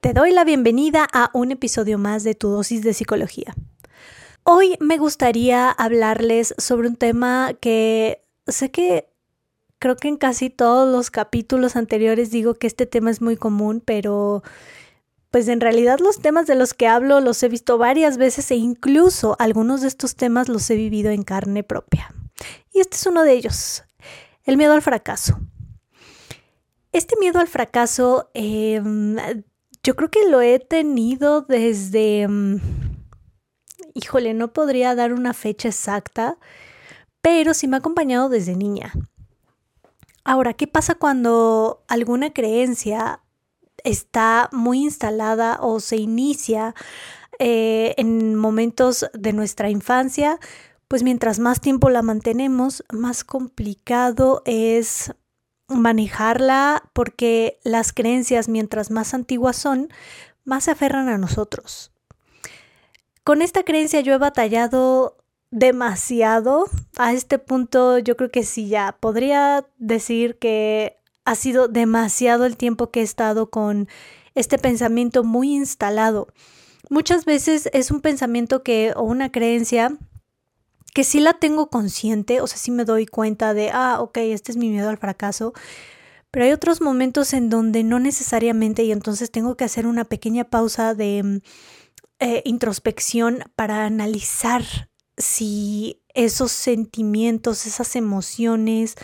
Te doy la bienvenida a un episodio más de tu dosis de psicología. Hoy me gustaría hablarles sobre un tema que sé que creo que en casi todos los capítulos anteriores digo que este tema es muy común, pero pues en realidad los temas de los que hablo los he visto varias veces e incluso algunos de estos temas los he vivido en carne propia. Y este es uno de ellos, el miedo al fracaso. Este miedo al fracaso eh, yo creo que lo he tenido desde... Mm, híjole, no podría dar una fecha exacta, pero sí me ha acompañado desde niña. Ahora, ¿qué pasa cuando alguna creencia está muy instalada o se inicia eh, en momentos de nuestra infancia? Pues mientras más tiempo la mantenemos, más complicado es manejarla porque las creencias, mientras más antiguas son, más se aferran a nosotros. Con esta creencia yo he batallado demasiado. A este punto yo creo que sí ya podría decir que ha sido demasiado el tiempo que he estado con este pensamiento muy instalado. Muchas veces es un pensamiento que o una creencia que sí la tengo consciente, o sea, sí me doy cuenta de, ah, ok, este es mi miedo al fracaso, pero hay otros momentos en donde no necesariamente y entonces tengo que hacer una pequeña pausa de mm, eh, introspección para analizar si esos sentimientos, esas emociones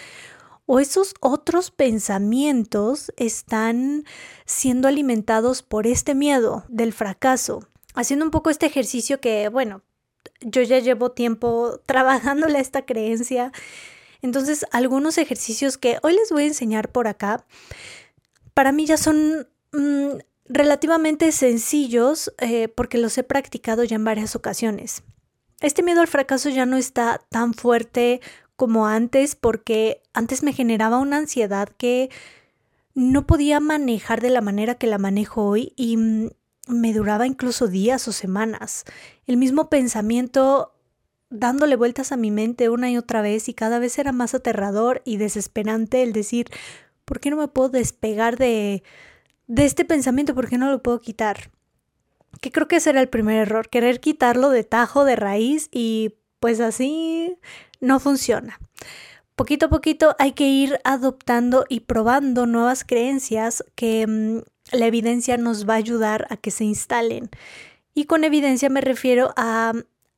o esos otros pensamientos están siendo alimentados por este miedo del fracaso. Haciendo un poco este ejercicio que, bueno, yo ya llevo tiempo trabajándole esta creencia. Entonces, algunos ejercicios que hoy les voy a enseñar por acá, para mí ya son mm, relativamente sencillos eh, porque los he practicado ya en varias ocasiones. Este miedo al fracaso ya no está tan fuerte como antes porque antes me generaba una ansiedad que no podía manejar de la manera que la manejo hoy y mm, me duraba incluso días o semanas. El mismo pensamiento dándole vueltas a mi mente una y otra vez y cada vez era más aterrador y desesperante el decir, ¿por qué no me puedo despegar de, de este pensamiento? ¿Por qué no lo puedo quitar? Que creo que ese era el primer error, querer quitarlo de tajo, de raíz y pues así no funciona. Poquito a poquito hay que ir adoptando y probando nuevas creencias que mm, la evidencia nos va a ayudar a que se instalen. Y con evidencia me refiero a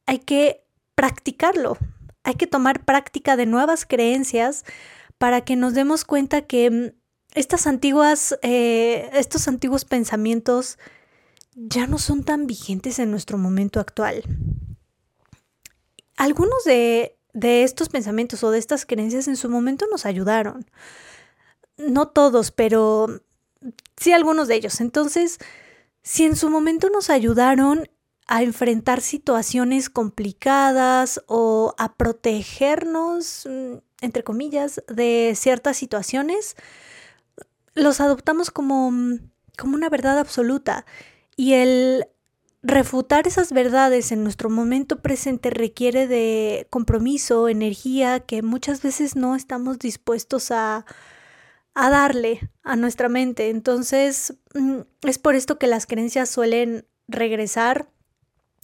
hay que practicarlo, hay que tomar práctica de nuevas creencias para que nos demos cuenta que mm, estas antiguas, eh, estos antiguos pensamientos ya no son tan vigentes en nuestro momento actual. Algunos de, de estos pensamientos o de estas creencias en su momento nos ayudaron. No todos, pero sí algunos de ellos. Entonces, si en su momento nos ayudaron a enfrentar situaciones complicadas o a protegernos, mm, entre comillas, de ciertas situaciones, los adoptamos como, mm, como una verdad absoluta. Y el refutar esas verdades en nuestro momento presente requiere de compromiso, energía, que muchas veces no estamos dispuestos a, a darle a nuestra mente. Entonces, mm, es por esto que las creencias suelen regresar.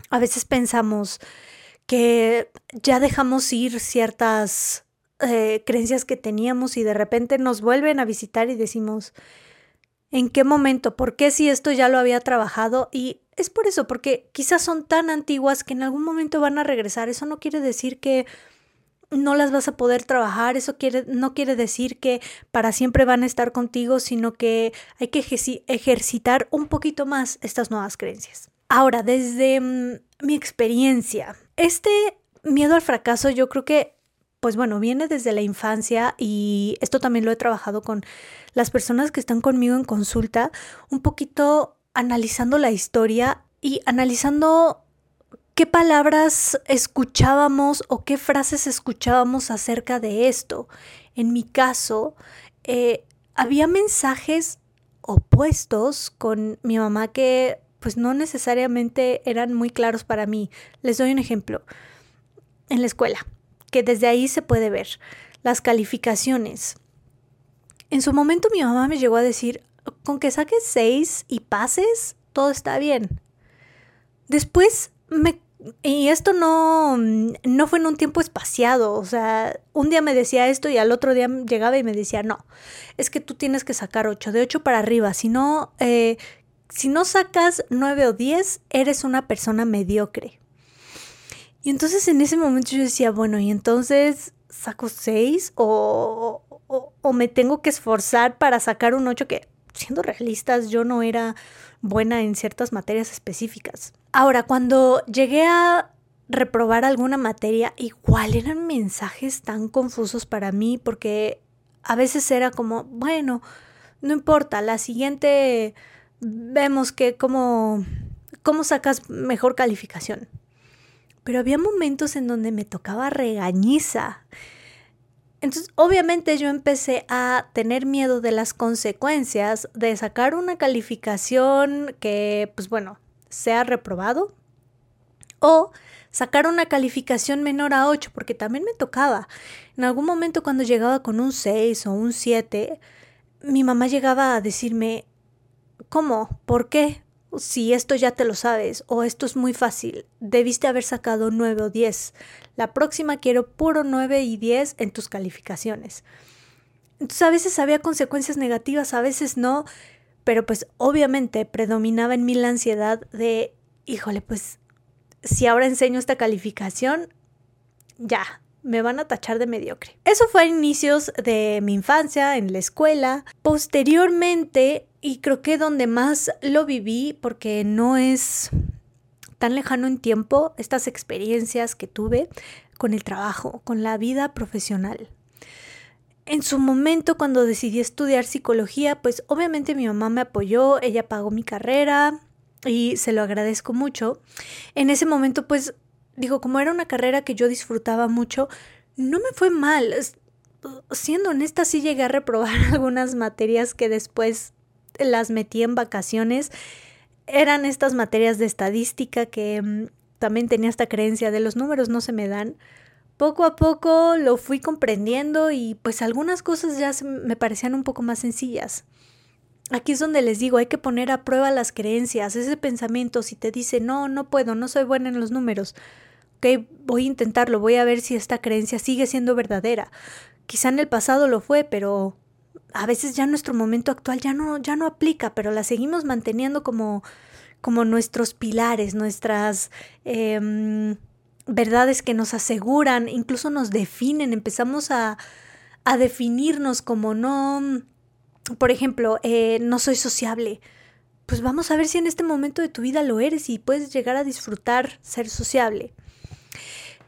A veces pensamos que ya dejamos ir ciertas eh, creencias que teníamos y de repente nos vuelven a visitar y decimos, ¿en qué momento? ¿Por qué si esto ya lo había trabajado? Y es por eso, porque quizás son tan antiguas que en algún momento van a regresar. Eso no quiere decir que no las vas a poder trabajar, eso quiere, no quiere decir que para siempre van a estar contigo, sino que hay que ejercitar un poquito más estas nuevas creencias. Ahora, desde mm, mi experiencia, este miedo al fracaso yo creo que, pues bueno, viene desde la infancia y esto también lo he trabajado con las personas que están conmigo en consulta, un poquito analizando la historia y analizando qué palabras escuchábamos o qué frases escuchábamos acerca de esto. En mi caso, eh, había mensajes opuestos con mi mamá que pues no necesariamente eran muy claros para mí. Les doy un ejemplo. En la escuela, que desde ahí se puede ver, las calificaciones. En su momento mi mamá me llegó a decir, con que saques seis y pases, todo está bien. Después y esto no, no fue en un tiempo espaciado, o sea, un día me decía esto y al otro día llegaba y me decía, no, es que tú tienes que sacar 8, de 8 para arriba, si no, eh, si no sacas 9 o 10, eres una persona mediocre. Y entonces en ese momento yo decía, bueno, y entonces saco 6 o, o, o me tengo que esforzar para sacar un 8 que, siendo realistas, yo no era buena en ciertas materias específicas. Ahora, cuando llegué a reprobar alguna materia, igual eran mensajes tan confusos para mí porque a veces era como, bueno, no importa, la siguiente vemos que cómo, cómo sacas mejor calificación. Pero había momentos en donde me tocaba regañiza. Entonces, obviamente yo empecé a tener miedo de las consecuencias de sacar una calificación que, pues bueno, sea reprobado o sacar una calificación menor a 8, porque también me tocaba. En algún momento cuando llegaba con un 6 o un 7, mi mamá llegaba a decirme, ¿cómo? ¿Por qué? Si esto ya te lo sabes o esto es muy fácil, debiste haber sacado 9 o 10. La próxima quiero puro 9 y 10 en tus calificaciones. Entonces a veces había consecuencias negativas, a veces no, pero pues obviamente predominaba en mí la ansiedad de, híjole, pues si ahora enseño esta calificación, ya, me van a tachar de mediocre. Eso fue a inicios de mi infancia, en la escuela. Posteriormente, y creo que donde más lo viví, porque no es tan lejano en tiempo, estas experiencias que tuve con el trabajo, con la vida profesional en su momento cuando decidí estudiar psicología, pues obviamente mi mamá me apoyó, ella pagó mi carrera y se lo agradezco mucho. En ese momento pues digo, como era una carrera que yo disfrutaba mucho, no me fue mal. Siendo honesta, sí llegué a reprobar algunas materias que después las metí en vacaciones. Eran estas materias de estadística que mm, también tenía esta creencia de los números no se me dan poco a poco lo fui comprendiendo y pues algunas cosas ya me parecían un poco más sencillas. Aquí es donde les digo, hay que poner a prueba las creencias, ese pensamiento, si te dice, no, no puedo, no soy buena en los números, ok, voy a intentarlo, voy a ver si esta creencia sigue siendo verdadera. Quizá en el pasado lo fue, pero a veces ya nuestro momento actual ya no, ya no aplica, pero la seguimos manteniendo como, como nuestros pilares, nuestras... Eh, verdades que nos aseguran, incluso nos definen, empezamos a, a definirnos como no, por ejemplo, eh, no soy sociable. Pues vamos a ver si en este momento de tu vida lo eres y puedes llegar a disfrutar ser sociable.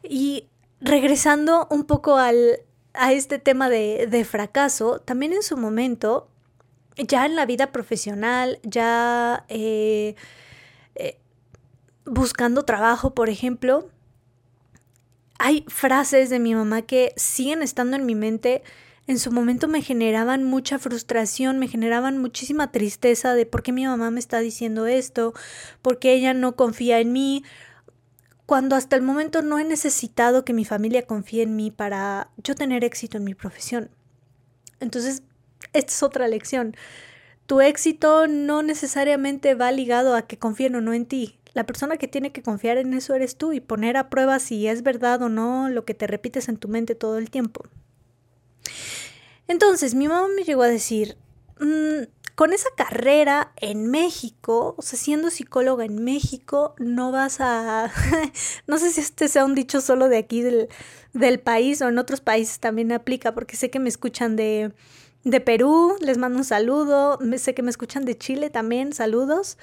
Y regresando un poco al, a este tema de, de fracaso, también en su momento, ya en la vida profesional, ya eh, eh, buscando trabajo, por ejemplo, hay frases de mi mamá que siguen estando en mi mente. En su momento me generaban mucha frustración, me generaban muchísima tristeza de por qué mi mamá me está diciendo esto, por qué ella no confía en mí, cuando hasta el momento no he necesitado que mi familia confíe en mí para yo tener éxito en mi profesión. Entonces, esta es otra lección. Tu éxito no necesariamente va ligado a que confíen o no en ti. La persona que tiene que confiar en eso eres tú y poner a prueba si es verdad o no lo que te repites en tu mente todo el tiempo. Entonces, mi mamá me llegó a decir, mm, con esa carrera en México, o sea, siendo psicóloga en México, no vas a... no sé si este sea un dicho solo de aquí del, del país o en otros países también aplica, porque sé que me escuchan de, de Perú, les mando un saludo, sé que me escuchan de Chile también, saludos.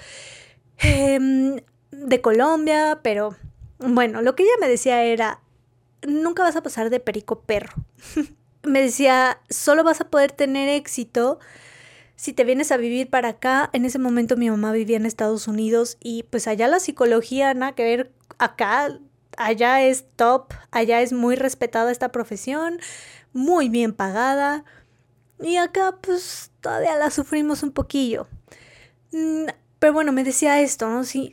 Eh, de Colombia, pero bueno, lo que ella me decía era, nunca vas a pasar de perico perro. me decía, solo vas a poder tener éxito si te vienes a vivir para acá. En ese momento mi mamá vivía en Estados Unidos y pues allá la psicología, nada que ver acá. Allá es top, allá es muy respetada esta profesión, muy bien pagada. Y acá pues todavía la sufrimos un poquillo. Mm, pero bueno, me decía esto, ¿no? Si,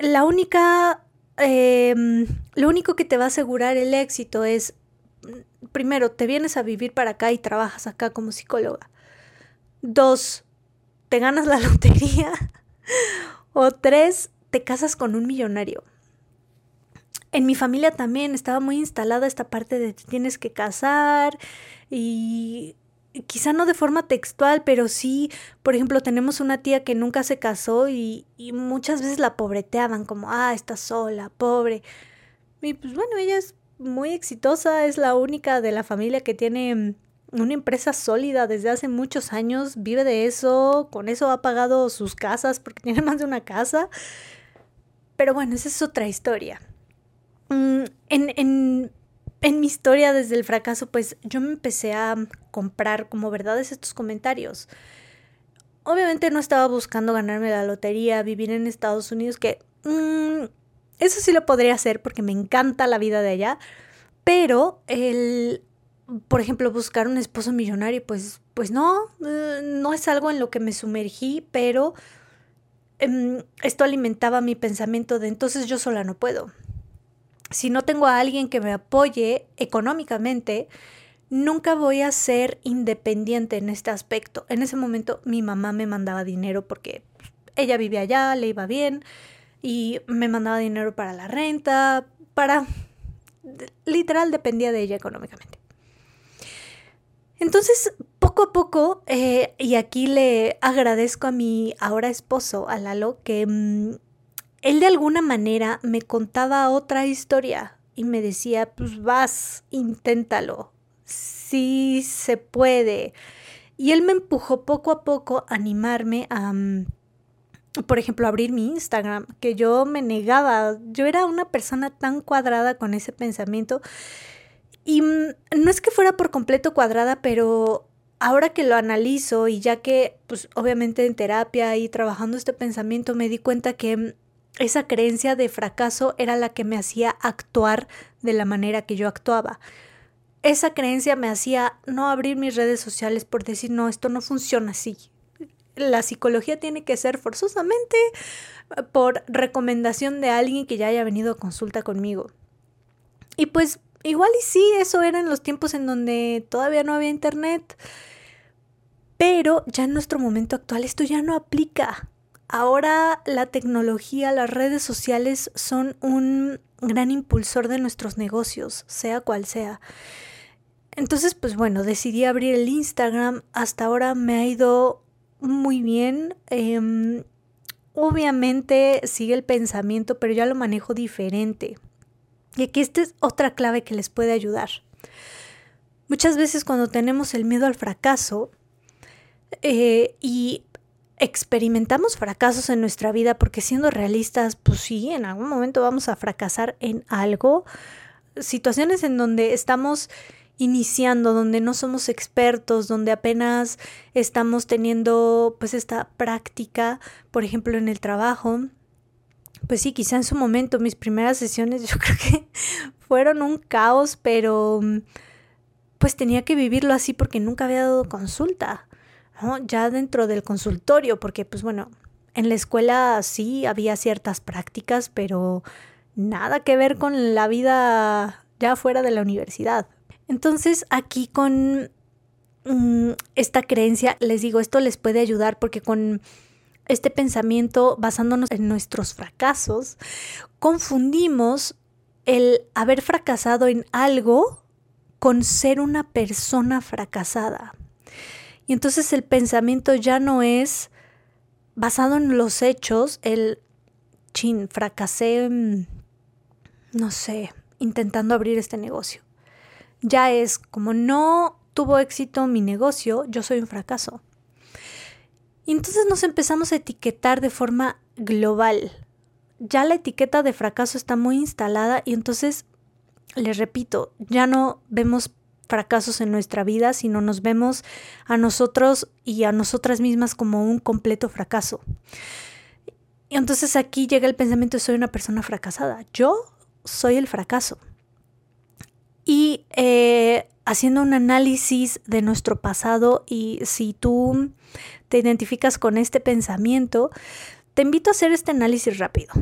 la única, em, lo único que te va a asegurar el éxito es, primero, te vienes a vivir para acá y trabajas acá como psicóloga. Dos, te ganas la lotería. o tres, te casas con un millonario. En mi familia también estaba muy instalada esta parte de tienes que casar y quizá no de forma textual, pero sí, por ejemplo, tenemos una tía que nunca se casó y, y muchas veces la pobreteaban como, ah, está sola, pobre. Y pues bueno, ella es muy exitosa, es la única de la familia que tiene una empresa sólida desde hace muchos años, vive de eso, con eso ha pagado sus casas porque tiene más de una casa. Pero bueno, esa es otra historia. Mm, en, en, en mi historia desde el fracaso, pues yo me empecé a comprar como verdades estos comentarios. Obviamente no estaba buscando ganarme la lotería, vivir en Estados Unidos, que mm, eso sí lo podría hacer porque me encanta la vida de allá, pero el, por ejemplo, buscar un esposo millonario, pues, pues no, eh, no es algo en lo que me sumergí, pero em, esto alimentaba mi pensamiento de entonces yo sola no puedo si no tengo a alguien que me apoye económicamente, nunca voy a ser independiente en este aspecto. En ese momento mi mamá me mandaba dinero porque ella vivía allá, le iba bien y me mandaba dinero para la renta, para... literal dependía de ella económicamente. Entonces, poco a poco, eh, y aquí le agradezco a mi ahora esposo, a Lalo, que mm, él de alguna manera me contaba otra historia y me decía, pues vas, inténtalo, sí se puede. Y él me empujó poco a poco a animarme a, mm, por ejemplo, abrir mi Instagram, que yo me negaba, yo era una persona tan cuadrada con ese pensamiento. Y mm, no es que fuera por completo cuadrada, pero ahora que lo analizo y ya que, pues obviamente en terapia y trabajando este pensamiento, me di cuenta que mm, esa creencia de fracaso era la que me hacía actuar de la manera que yo actuaba. Esa creencia me hacía no abrir mis redes sociales por decir, no, esto no funciona así. La psicología tiene que ser forzosamente por recomendación de alguien que ya haya venido a consulta conmigo. Y pues igual y sí, eso era en los tiempos en donde todavía no había internet. Pero ya en nuestro momento actual esto ya no aplica. Ahora la tecnología, las redes sociales son un gran impulsor de nuestros negocios, sea cual sea. Entonces, pues bueno, decidí abrir el Instagram. Hasta ahora me ha ido muy bien. Em, obviamente sigue el pensamiento, pero ya lo manejo diferente. Y aquí esta es otra clave que les puede ayudar. Muchas veces cuando tenemos el miedo al fracaso eh, y experimentamos fracasos en nuestra vida porque siendo realistas, pues sí, en algún momento vamos a fracasar en algo. Situaciones en donde estamos iniciando, donde no somos expertos, donde apenas estamos teniendo pues esta práctica, por ejemplo, en el trabajo. Pues sí, quizá en su momento mis primeras sesiones yo creo que fueron un caos, pero pues tenía que vivirlo así porque nunca había dado consulta. Ya dentro del consultorio, porque pues bueno, en la escuela sí había ciertas prácticas, pero nada que ver con la vida ya fuera de la universidad. Entonces aquí con mm, esta creencia, les digo, esto les puede ayudar porque con este pensamiento, basándonos en nuestros fracasos, confundimos el haber fracasado en algo con ser una persona fracasada. Y entonces el pensamiento ya no es basado en los hechos, el chin, fracasé, no sé, intentando abrir este negocio. Ya es como no tuvo éxito mi negocio, yo soy un fracaso. Y entonces nos empezamos a etiquetar de forma global. Ya la etiqueta de fracaso está muy instalada y entonces, les repito, ya no vemos fracasos en nuestra vida, sino nos vemos a nosotros y a nosotras mismas como un completo fracaso. Y entonces aquí llega el pensamiento, soy una persona fracasada. Yo soy el fracaso. Y eh, haciendo un análisis de nuestro pasado y si tú te identificas con este pensamiento, te invito a hacer este análisis rápido.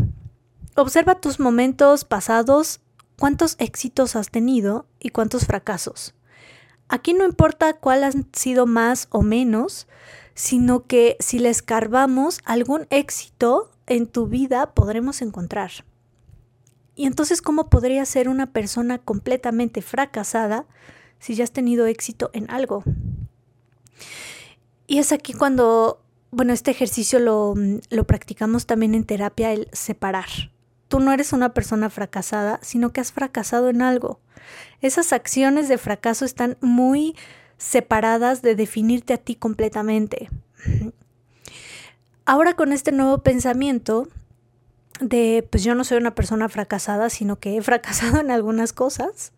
Observa tus momentos pasados cuántos éxitos has tenido y cuántos fracasos. Aquí no importa cuál han sido más o menos, sino que si le escarbamos algún éxito en tu vida podremos encontrar. Y entonces, ¿cómo podría ser una persona completamente fracasada si ya has tenido éxito en algo? Y es aquí cuando, bueno, este ejercicio lo, lo practicamos también en terapia, el separar. Tú no eres una persona fracasada, sino que has fracasado en algo. Esas acciones de fracaso están muy separadas de definirte a ti completamente. Ahora con este nuevo pensamiento de, pues yo no soy una persona fracasada, sino que he fracasado en algunas cosas,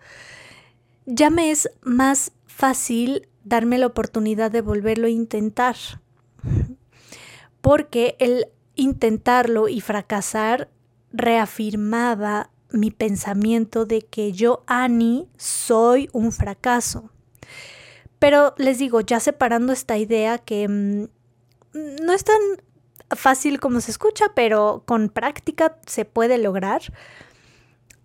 ya me es más fácil darme la oportunidad de volverlo a intentar. Porque el intentarlo y fracasar reafirmaba mi pensamiento de que yo, Annie, soy un fracaso. Pero les digo, ya separando esta idea que mm, no es tan fácil como se escucha, pero con práctica se puede lograr.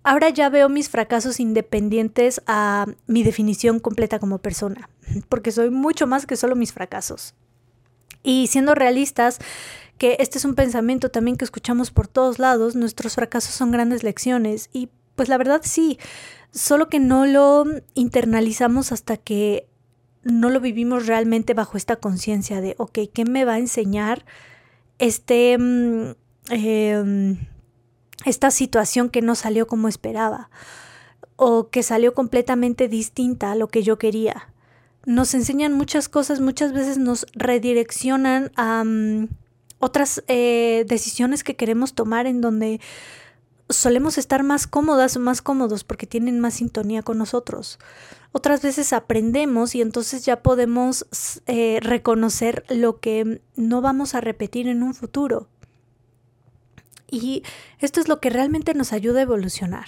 Ahora ya veo mis fracasos independientes a mi definición completa como persona, porque soy mucho más que solo mis fracasos. Y siendo realistas, que este es un pensamiento también que escuchamos por todos lados, nuestros fracasos son grandes lecciones y pues la verdad sí, solo que no lo internalizamos hasta que no lo vivimos realmente bajo esta conciencia de, ok, ¿qué me va a enseñar este, mm, em, esta situación que no salió como esperaba o que salió completamente distinta a lo que yo quería? Nos enseñan muchas cosas, muchas veces nos redireccionan a mm, otras eh, decisiones que queremos tomar en donde solemos estar más cómodas o más cómodos porque tienen más sintonía con nosotros. Otras veces aprendemos y entonces ya podemos eh, reconocer lo que no vamos a repetir en un futuro. Y esto es lo que realmente nos ayuda a evolucionar.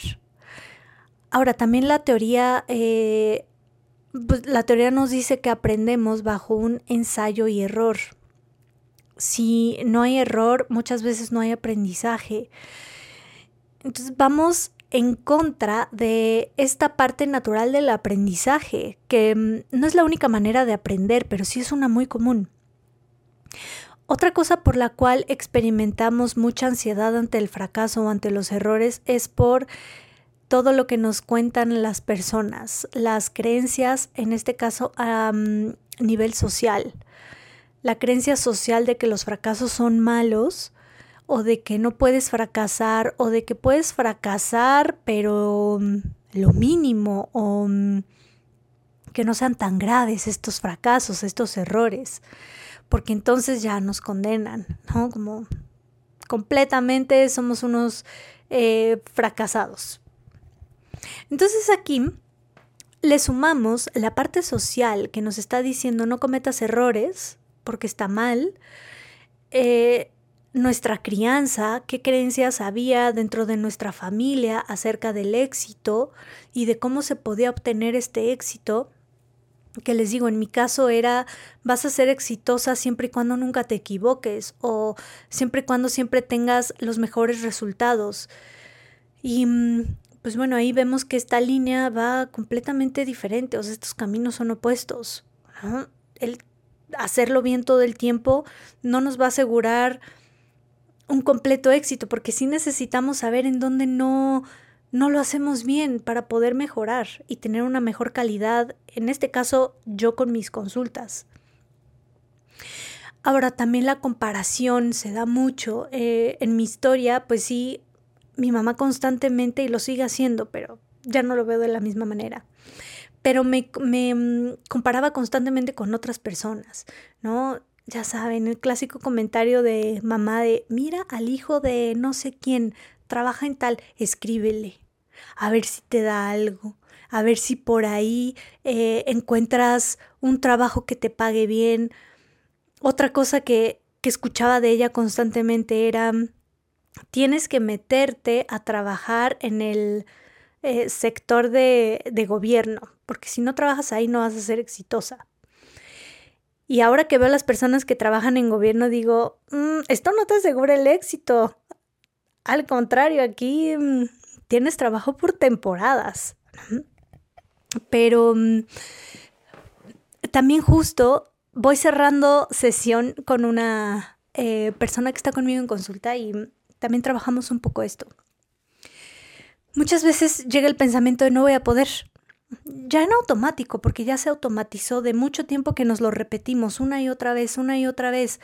Ahora, también la teoría, eh, pues, la teoría nos dice que aprendemos bajo un ensayo y error. Si no hay error, muchas veces no hay aprendizaje. Entonces vamos en contra de esta parte natural del aprendizaje, que mm, no es la única manera de aprender, pero sí es una muy común. Otra cosa por la cual experimentamos mucha ansiedad ante el fracaso o ante los errores es por todo lo que nos cuentan las personas, las creencias, en este caso a nivel social. La creencia social de que los fracasos son malos o de que no puedes fracasar o de que puedes fracasar pero mm, lo mínimo o mm, que no sean tan graves estos fracasos, estos errores, porque entonces ya nos condenan, ¿no? Como completamente somos unos eh, fracasados. Entonces aquí le sumamos la parte social que nos está diciendo no cometas errores porque está mal, eh, nuestra crianza, qué creencias había dentro de nuestra familia acerca del éxito y de cómo se podía obtener este éxito. Que les digo, en mi caso era, vas a ser exitosa siempre y cuando nunca te equivoques o siempre y cuando siempre tengas los mejores resultados. Y mm, pues bueno, ahí vemos que esta línea va completamente diferente, o sea, estos caminos son opuestos. El hacerlo bien todo el tiempo no nos va a asegurar un completo éxito, porque sí necesitamos saber en dónde no, no lo hacemos bien para poder mejorar y tener una mejor calidad, en este caso yo con mis consultas. Ahora también la comparación se da mucho. Eh, en mi historia, pues sí, mi mamá constantemente y lo sigue haciendo, pero ya no lo veo de la misma manera. Pero me, mm, comparaba constantemente con otras personas, ¿no? Ya saben, el clásico comentario de mamá de, mira al hijo de no sé quién, trabaja en tal, escríbele, a ver si te da algo, a ver si por ahí eh, encuentras un trabajo que te pague bien. Otra cosa que, que escuchaba de ella constantemente era, tienes que meterte a trabajar en el eh, sector de, de gobierno, porque si no trabajas ahí no vas a ser exitosa. Y ahora que veo a las personas que trabajan en gobierno, digo, mm, esto no te asegura el éxito. Al contrario, aquí mm, tienes trabajo por temporadas. Pero mm, también justo voy cerrando sesión con una eh, persona que está conmigo en consulta y también trabajamos un poco esto. Muchas veces llega el pensamiento de no voy a poder. Ya en automático, porque ya se automatizó de mucho tiempo que nos lo repetimos una y otra vez, una y otra vez.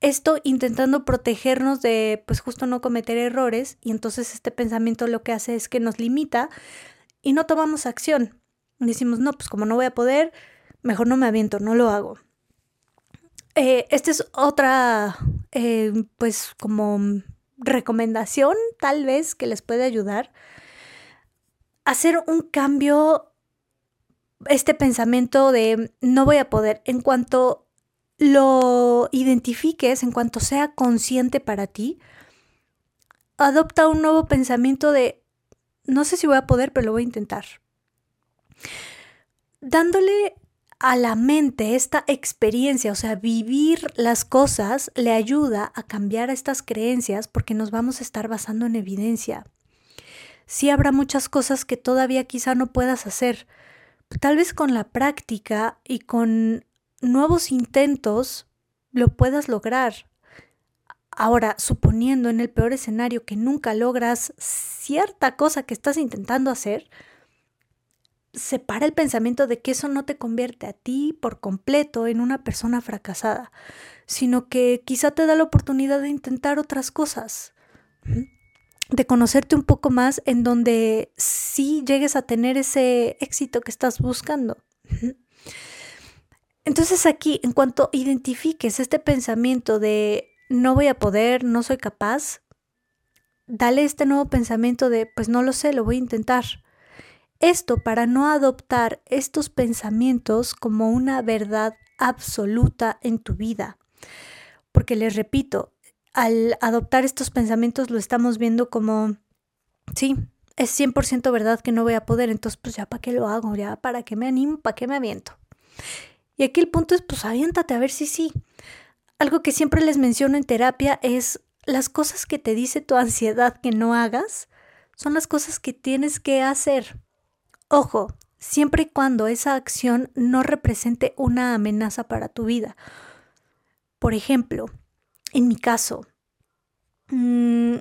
Esto intentando protegernos de, pues justo no cometer errores y entonces este pensamiento lo que hace es que nos limita y no tomamos acción. Decimos, no, pues como no voy a poder, mejor no me aviento, no lo hago. Eh, esta es otra, eh, pues como recomendación tal vez que les puede ayudar. Hacer un cambio, este pensamiento de no voy a poder, en cuanto lo identifiques, en cuanto sea consciente para ti, adopta un nuevo pensamiento de no sé si voy a poder, pero lo voy a intentar. Dándole a la mente esta experiencia, o sea, vivir las cosas le ayuda a cambiar estas creencias porque nos vamos a estar basando en evidencia. Sí habrá muchas cosas que todavía quizá no puedas hacer. Tal vez con la práctica y con nuevos intentos lo puedas lograr. Ahora, suponiendo en el peor escenario que nunca logras cierta cosa que estás intentando hacer, separa el pensamiento de que eso no te convierte a ti por completo en una persona fracasada, sino que quizá te da la oportunidad de intentar otras cosas, de conocerte un poco más en donde sí llegues a tener ese éxito que estás buscando. Entonces aquí, en cuanto identifiques este pensamiento de no voy a poder, no soy capaz, dale este nuevo pensamiento de pues no lo sé, lo voy a intentar. Esto para no adoptar estos pensamientos como una verdad absoluta en tu vida. Porque les repito, al adoptar estos pensamientos lo estamos viendo como, sí, es 100% verdad que no voy a poder, entonces pues ya para qué lo hago, ya para qué me animo, para qué me aviento. Y aquí el punto es pues aviéntate a ver si sí. Algo que siempre les menciono en terapia es las cosas que te dice tu ansiedad que no hagas, son las cosas que tienes que hacer. Ojo, siempre y cuando esa acción no represente una amenaza para tu vida. Por ejemplo, en mi caso, mmm,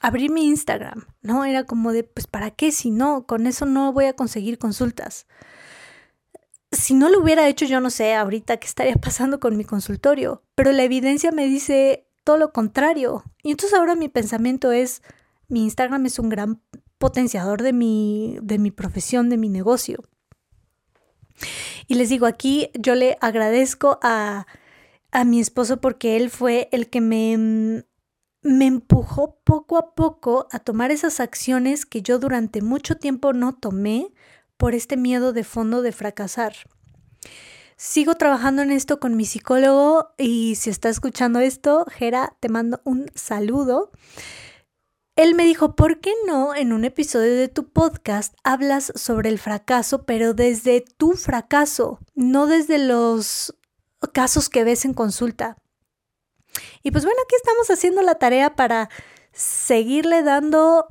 abrir mi Instagram, ¿no? Era como de, pues, ¿para qué? Si no, con eso no voy a conseguir consultas. Si no lo hubiera hecho, yo no sé ahorita qué estaría pasando con mi consultorio, pero la evidencia me dice todo lo contrario. Y entonces ahora mi pensamiento es, mi Instagram es un gran potenciador de mi, de mi profesión, de mi negocio. Y les digo, aquí yo le agradezco a, a mi esposo porque él fue el que me, me empujó poco a poco a tomar esas acciones que yo durante mucho tiempo no tomé por este miedo de fondo de fracasar. Sigo trabajando en esto con mi psicólogo y si está escuchando esto, Jera, te mando un saludo. Él me dijo, ¿por qué no en un episodio de tu podcast hablas sobre el fracaso, pero desde tu fracaso, no desde los casos que ves en consulta? Y pues bueno, aquí estamos haciendo la tarea para seguirle dando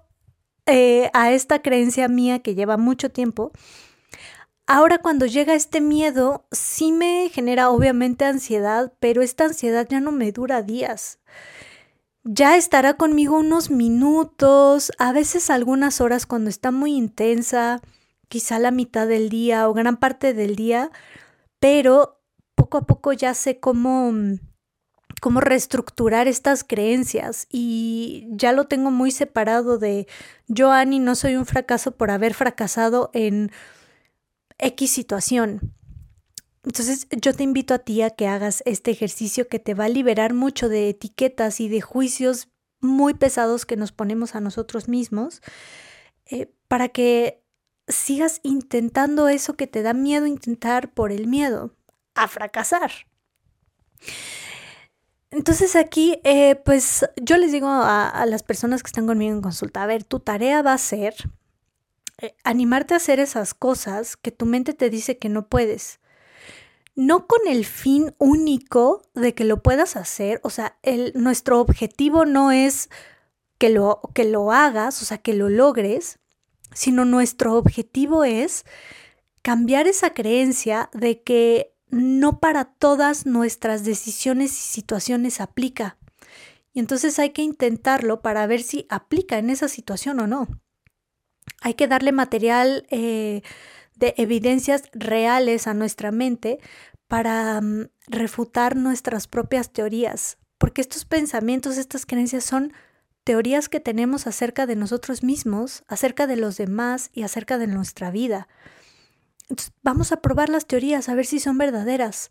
eh, a esta creencia mía que lleva mucho tiempo. Ahora cuando llega este miedo, sí me genera obviamente ansiedad, pero esta ansiedad ya no me dura días ya estará conmigo unos minutos, a veces algunas horas cuando está muy intensa, quizá la mitad del día o gran parte del día, pero poco a poco ya sé cómo cómo reestructurar estas creencias y ya lo tengo muy separado de yo, Annie, no soy un fracaso por haber fracasado en X situación. Entonces yo te invito a ti a que hagas este ejercicio que te va a liberar mucho de etiquetas y de juicios muy pesados que nos ponemos a nosotros mismos eh, para que sigas intentando eso que te da miedo intentar por el miedo a fracasar. Entonces aquí, eh, pues yo les digo a, las personas que están conmigo en consulta, a ver, tu tarea va a ser eh, animarte a hacer esas cosas que tu mente te dice que no puedes no con el fin único de que lo puedas hacer, o sea, el, nuestro objetivo no es que lo, que lo hagas, o sea, que lo logres, sino nuestro objetivo es cambiar esa creencia de que no para todas nuestras decisiones y situaciones aplica. Y entonces hay que intentarlo para ver si aplica en esa situación o no. Hay que darle material eh, de evidencias reales a nuestra mente para mm, refutar nuestras propias teorías, porque estos pensamientos, estas creencias son teorías que tenemos acerca de nosotros mismos, acerca de los demás y acerca de nuestra vida. Vamos a probar las teorías, a ver si son verdaderas.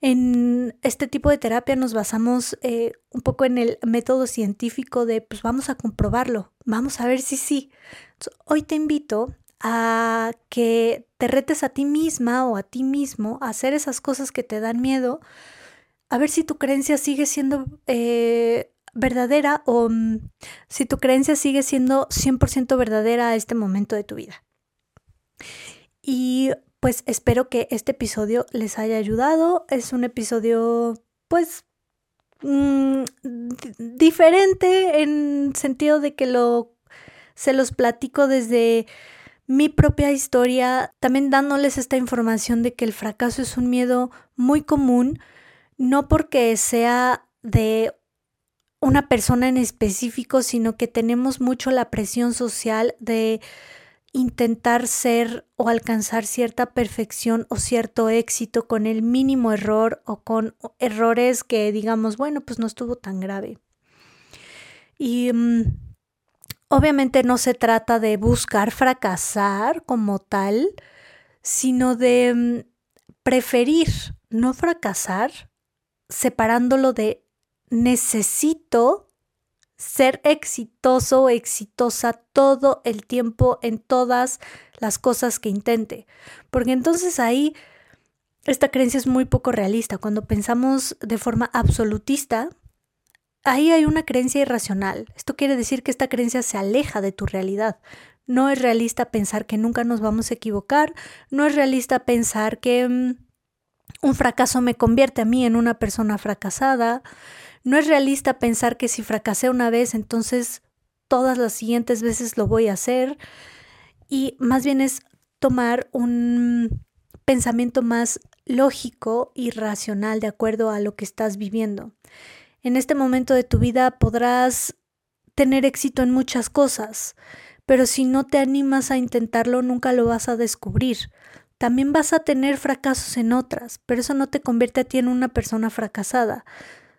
En este tipo de terapia nos basamos eh, un poco en el método científico de, pues vamos a comprobarlo, vamos a ver si sí. hoy te invito a que te retes a ti misma o a ti mismo a hacer esas cosas que te dan miedo, a ver si tu creencia sigue siendo eh, verdadera o mm, si tu creencia sigue siendo 100% verdadera a este momento de tu vida. Y pues espero que este episodio les haya ayudado. Es un episodio pues mm, diferente en sentido de que lo se los platico desde mi propia historia, también dándoles esta información de que el fracaso es un miedo muy común, no porque sea de una persona en específico, sino que tenemos mucho la presión social de intentar ser o alcanzar cierta perfección o cierto éxito con el mínimo error o con errores que digamos, bueno, pues no estuvo tan grave. Y mm, Obviamente no se trata de buscar fracasar como tal, sino de mm, preferir no fracasar separándolo de necesito ser exitoso o exitosa todo el tiempo en todas las cosas que intente. Porque entonces ahí esta creencia es muy poco realista. Cuando pensamos de forma absolutista, ahí hay una creencia irracional. Esto quiere decir que esta creencia se aleja de tu realidad. No es realista pensar que nunca nos vamos a equivocar, no es realista pensar que mm, un fracaso me convierte a mí en una persona fracasada, no es realista pensar que si fracasé una vez, entonces todas las siguientes veces lo voy a hacer, y más bien es tomar un pensamiento más lógico y racional de acuerdo a lo que estás viviendo en este momento de tu vida podrás tener éxito en muchas cosas, pero si no te animas a intentarlo nunca lo vas a descubrir. También vas a tener fracasos en otras, pero eso no te convierte a ti en una persona fracasada.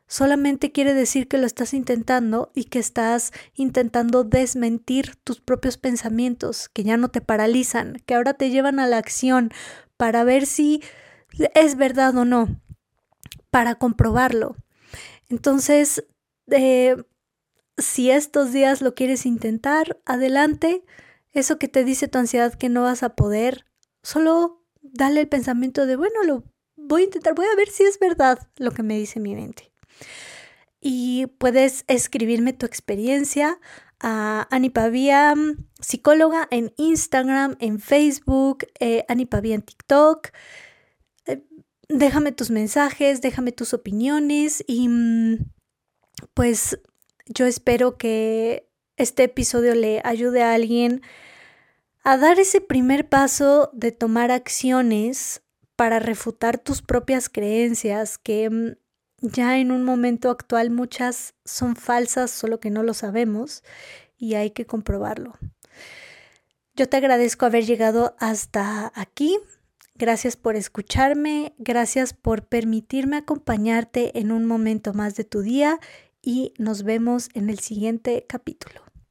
Solamente quiere decir que lo estás intentando y que estás intentando desmentir tus propios pensamientos, que ya no te paralizan, que ahora te llevan a la acción para ver si es verdad o no, para comprobarlo. Entonces, eh, si estos días lo quieres intentar, adelante. Eso que te dice tu ansiedad que no vas a poder, solo dale el pensamiento de, bueno, lo voy a intentar, voy a ver si es verdad lo que me dice mi mente. Y puedes escribirme tu experiencia a Anipavia psicóloga en Instagram, en Facebook, eh, Anipavia en TikTok. Déjame tus mensajes, déjame tus opiniones y mm, pues yo espero que este episodio le ayude a alguien a dar ese primer paso de tomar acciones para refutar tus propias creencias que mm, ya en un momento actual muchas son falsas, solo que no lo sabemos y hay que comprobarlo. Yo te agradezco haber llegado hasta aquí. Gracias por escucharme, gracias por permitirme acompañarte en un momento más de tu día y nos vemos en el siguiente capítulo.